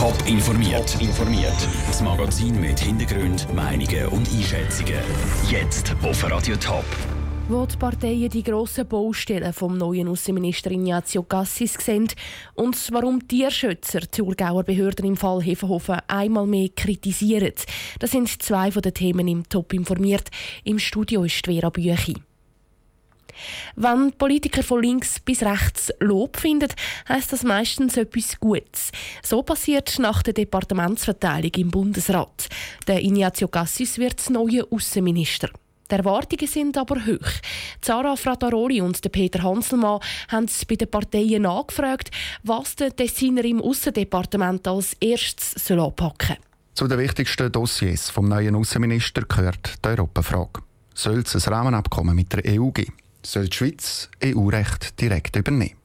Top informiert. informiert. Das Magazin mit Hintergrund, Meinungen und Einschätzungen. Jetzt auf Radio Top. Wo die Parteien die grossen Baustellen vom neuen Außenminister Ignazio Cassis sehen und warum Tierschützer die Thurgauer Behörden im Fall Hefenhofen einmal mehr kritisieren. Das sind zwei von den Themen im Top informiert. Im Studio ist Vera Büchi. Wenn Politiker von links bis rechts Lob finden, heißt das meistens etwas Gutes. So passiert nach der Departementsverteilung im Bundesrat. Der Ignazio Cassis wird neuer Außenminister. Die Erwartungen sind aber hoch. Zara Frataroli und Peter Hanselmann haben es bei den Parteien nachgefragt, was der Tessiner im Aussendepartement als erstes anpacken soll. Zu den wichtigsten Dossiers vom neuen Außenminister gehört die Europafrage. Soll es ein Rahmenabkommen mit der EU geben? Soll die Schweiz EU-Recht direkt übernehmen.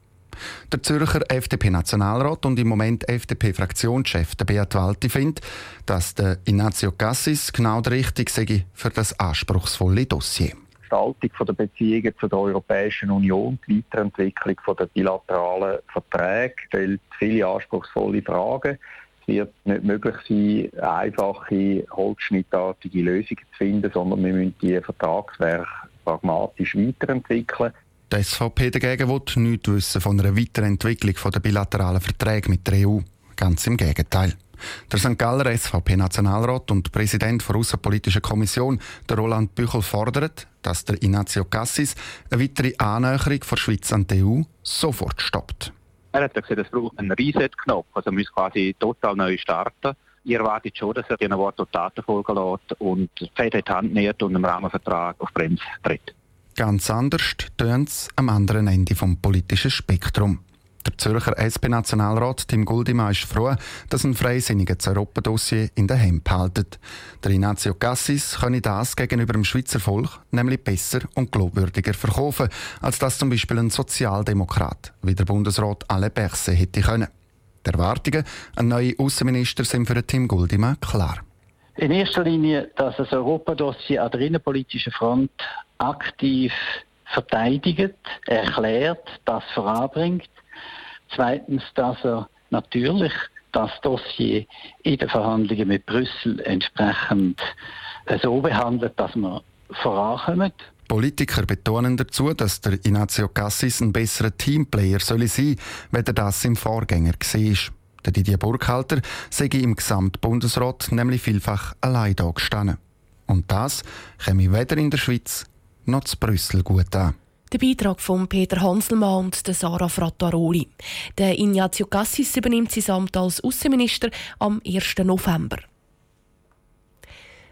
Der Zürcher FDP-Nationalrat und im Moment FDP-Fraktionschef Beat Walti findet, dass der Ignazio Cassis genau der Richtige sei für das anspruchsvolle Dossier. Die Gestaltung der Beziehungen zur Europäischen Union, die Weiterentwicklung der bilateralen Verträge stellt viele anspruchsvolle Fragen. Es wird nicht möglich sein, einfache, holzschnittartige Lösungen zu finden, sondern wir müssen die Vertragswerke pragmatisch weiterentwickeln. Die SVP dagegen will nichts wissen von einer Weiterentwicklung der bilateralen Verträge mit der EU. Ganz im Gegenteil. Der St. Galler SVP-Nationalrat und Präsident der Außenpolitischen Kommission, der Roland Büchel, fordert, dass der Ignazio Cassis eine weitere Annäherung der Schweiz an die EU sofort stoppt. Er hat gesagt, es braucht einen Reset-Knopf, also man muss quasi total neu starten. Ich erwarte schon, dass er den Wort und Taten folgen lässt und die Fäden in die Hand nimmt und im Rahmenvertrag auf Bremse tritt. Ganz anders tönt es am anderen Ende vom politischen Spektrum. Der Zürcher SP-Nationalrat Tim Guldimann ist froh, dass ein freisinniger Europadossier in der Hand behaltet. Der Ignazio Cassis könne das gegenüber dem Schweizer Volk nämlich besser und glaubwürdiger verkaufen, als das zum Beispiel ein Sozialdemokrat wie der Bundesrat Alain Berset hätte können. Die Erwartungen an neue Außenminister sind für Tim Guldimann klar. In erster Linie, dass das Europadossier an der innenpolitischen Front aktiv verteidigt, erklärt, das voranbringt. Zweitens, dass er natürlich das Dossier in den Verhandlungen mit Brüssel entsprechend so behandelt, dass wir vorankommen. Politiker betonen dazu, dass der Ignazio Cassis ein besserer Teamplayer soll sein, wenn er das im Vorgänger war. Der Didier Burkhalter sei im Gesamtbundesrat nämlich vielfach allein da gestanden. Und das käme weder in der Schweiz noch zu Brüssel gut an. Der Beitrag von Peter Hanselmann und Sarah Frattaroli. Der Ignazio Cassis übernimmt sein Amt als Außenminister am 1. November.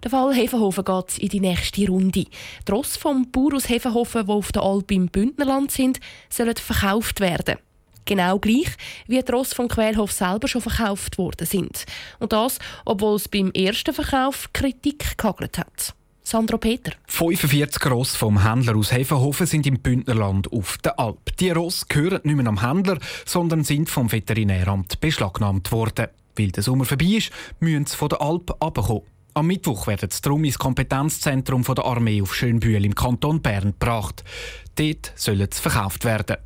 Der Fall Hefenhofen geht in die nächste Runde. Die Ross vom Bauer aus Hefenhofen, die auf der Alp im Bündnerland sind, sollen verkauft werden. Genau gleich wie die Ross vom Quälhof selber schon verkauft worden sind. Und das, obwohl es beim ersten Verkauf Kritik gehagelt hat. Sandro Peter. 45 Ross vom Händler aus Hefenhofen sind im Bündnerland auf der Alp. Die Ross gehören nicht mehr am Händler, sondern sind vom Veterinäramt beschlagnahmt worden. Weil der Sommer vorbei ist, müssen sie von der Alp abkommen. Am Mittwoch werden darum ins Kompetenzzentrum der Armee auf Schönbühl im Kanton Bern gebracht. Dort sollen sie verkauft werden.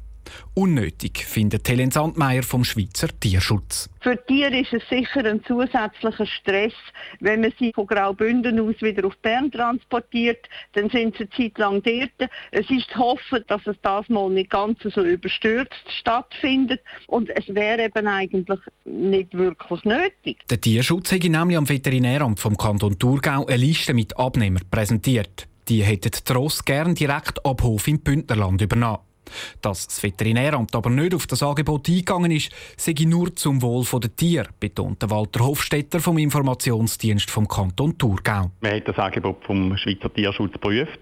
Unnötig, findet Helen Sandmeier vom Schweizer Tierschutz. Für Tiere ist es sicher ein zusätzlicher Stress. Wenn man sie von Graubünden aus wieder auf Bern transportiert, dann sind sie eine Zeit lang dort. Es ist zu hoffen, dass es das mal nicht ganz so überstürzt stattfindet. Und es wäre eben eigentlich nicht wirklich nötig. Der Tierschutz hat nämlich am Veterinäramt vom Kanton Thurgau eine Liste mit Abnehmern präsentiert. Die hätten die Ross gern direkt ab Hof im Bündnerland übernommen. Dass das Veterinäramt aber nicht auf das Angebot eingegangen ist, sei nur zum Wohl der Tiere, betonte Walter Hofstetter vom Informationsdienst vom Kanton Thurgau. Man hat das Angebot vom Schweizer Tierschutz geprüft.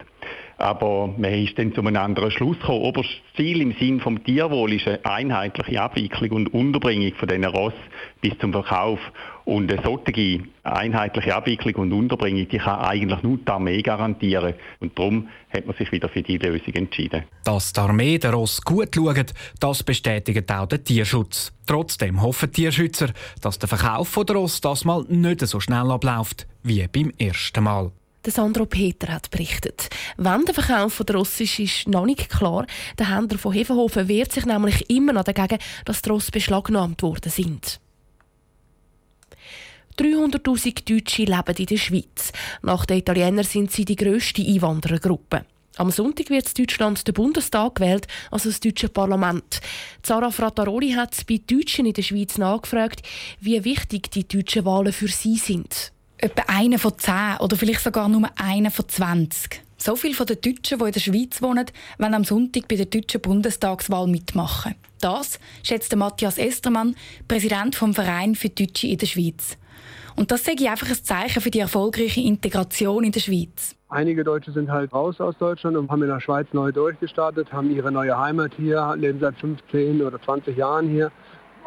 Aber man ist dann zu einem anderen Schluss gekommen. Oberstes Ziel im Sinn vom Tierwohl ist eine einheitliche Abwicklung und Unterbringung von diesen Ross bis zum Verkauf. Und eine solche einheitliche Abwicklung und Unterbringung, die kann eigentlich nur die Armee garantieren. Und darum hat man sich wieder für die Lösung entschieden. Dass die Armee den Ross gut schaut, das bestätigt auch der Tierschutz. Trotzdem hoffen Tierschützer, dass der Verkauf der Ross das mal nicht so schnell abläuft wie beim ersten Mal. Sandro Peter hat berichtet. Wenn der Verkauf von der Ross ist, ist noch nicht klar. Der Händler von Hefenhofen wehrt sich nämlich immer noch dagegen, dass die Ross beschlagnahmt worden sind. 300.000 Deutsche leben in der Schweiz. Nach den Italienern sind sie die grösste Einwanderergruppe. Am Sonntag wird in Deutschland der Bundestag gewählt, also das deutsche Parlament. Zara Frattaroli hat bei Deutschen in der Schweiz nachgefragt, wie wichtig die deutschen Wahlen für sie sind. Etwa einer von zehn oder vielleicht sogar nur einer von zwanzig. So viele von den Deutschen, die in der Schweiz wohnen, wollen am Sonntag bei der deutschen Bundestagswahl mitmachen. Das schätzt Matthias Estermann, Präsident vom Verein für Deutsche in der Schweiz. Und das sehe ich einfach ein Zeichen für die erfolgreiche Integration in der Schweiz. Einige Deutsche sind halt raus aus Deutschland und haben in der Schweiz neu durchgestartet, haben ihre neue Heimat hier, leben seit 15 oder 20 Jahren hier.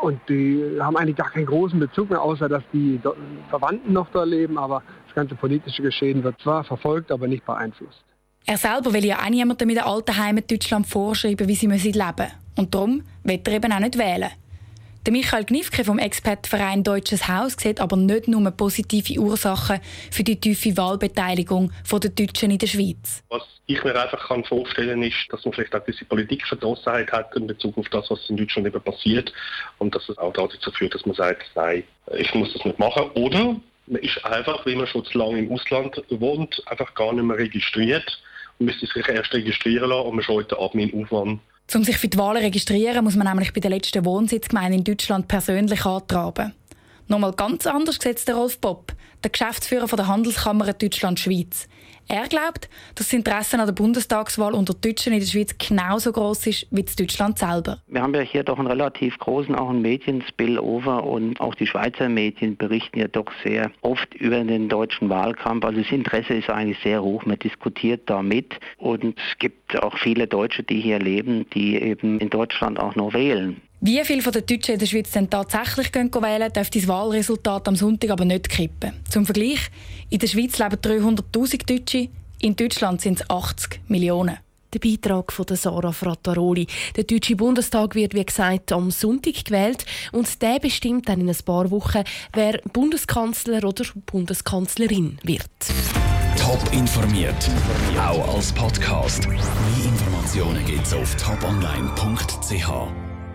Und die haben eigentlich gar keinen großen Bezug mehr, außer dass die Verwandten noch da leben. Aber das ganze politische Geschehen wird zwar verfolgt, aber nicht beeinflusst. Er selber will ja auch niemandem mit der alten Heimat Deutschland vorschreiben, wie sie leben müssen. Und darum will er eben auch nicht wählen. Der Michael Gnifke vom Expertverein Deutsches Haus sieht aber nicht nur positive Ursachen für die tiefe Wahlbeteiligung der Deutschen in der Schweiz. Was ich mir einfach kann vorstellen ist, dass man vielleicht auch diese Politikverdrossenheit hat in Bezug auf das, was in Deutschland eben passiert und dass es auch dazu führt, dass man sagt, nein, ich muss das nicht machen. Oder man ist einfach, wenn man schon zu lange im Ausland wohnt, einfach gar nicht mehr registriert und müsste sich erst registrieren lassen und man scheut den Admin-Aufwand um sich für die Wahlen zu registrieren, muss man nämlich bei der letzten Wohnsitzgemeinde in Deutschland persönlich antraben. Nochmal ganz anders sieht der Rolf Bopp, der Geschäftsführer der Handelskammer Deutschland-Schweiz. Er glaubt, dass das Interesse an der Bundestagswahl unter Deutschen in der Schweiz genauso groß ist wie in Deutschland selber. Wir haben ja hier doch einen relativ großen auch einen Medienspillover und auch die Schweizer Medien berichten ja doch sehr oft über den deutschen Wahlkampf. Also das Interesse ist eigentlich sehr hoch. Man diskutiert da mit und es gibt auch viele Deutsche, die hier leben, die eben in Deutschland auch noch wählen. Wie viele von den Deutschen in der Schweiz denn tatsächlich gehen wählen, darf das Wahlresultat am Sonntag aber nicht kippen. Zum Vergleich, in der Schweiz leben 300'000 Deutsche, in Deutschland sind es 80 Millionen. Der Beitrag von Sarah Frattaroli. Der Deutsche Bundestag wird, wie gesagt, am Sonntag gewählt und der bestimmt dann in ein paar Wochen, wer Bundeskanzler oder Bundeskanzlerin wird. Top informiert, auch als Podcast. Mehr Informationen gibt's auf toponline.ch.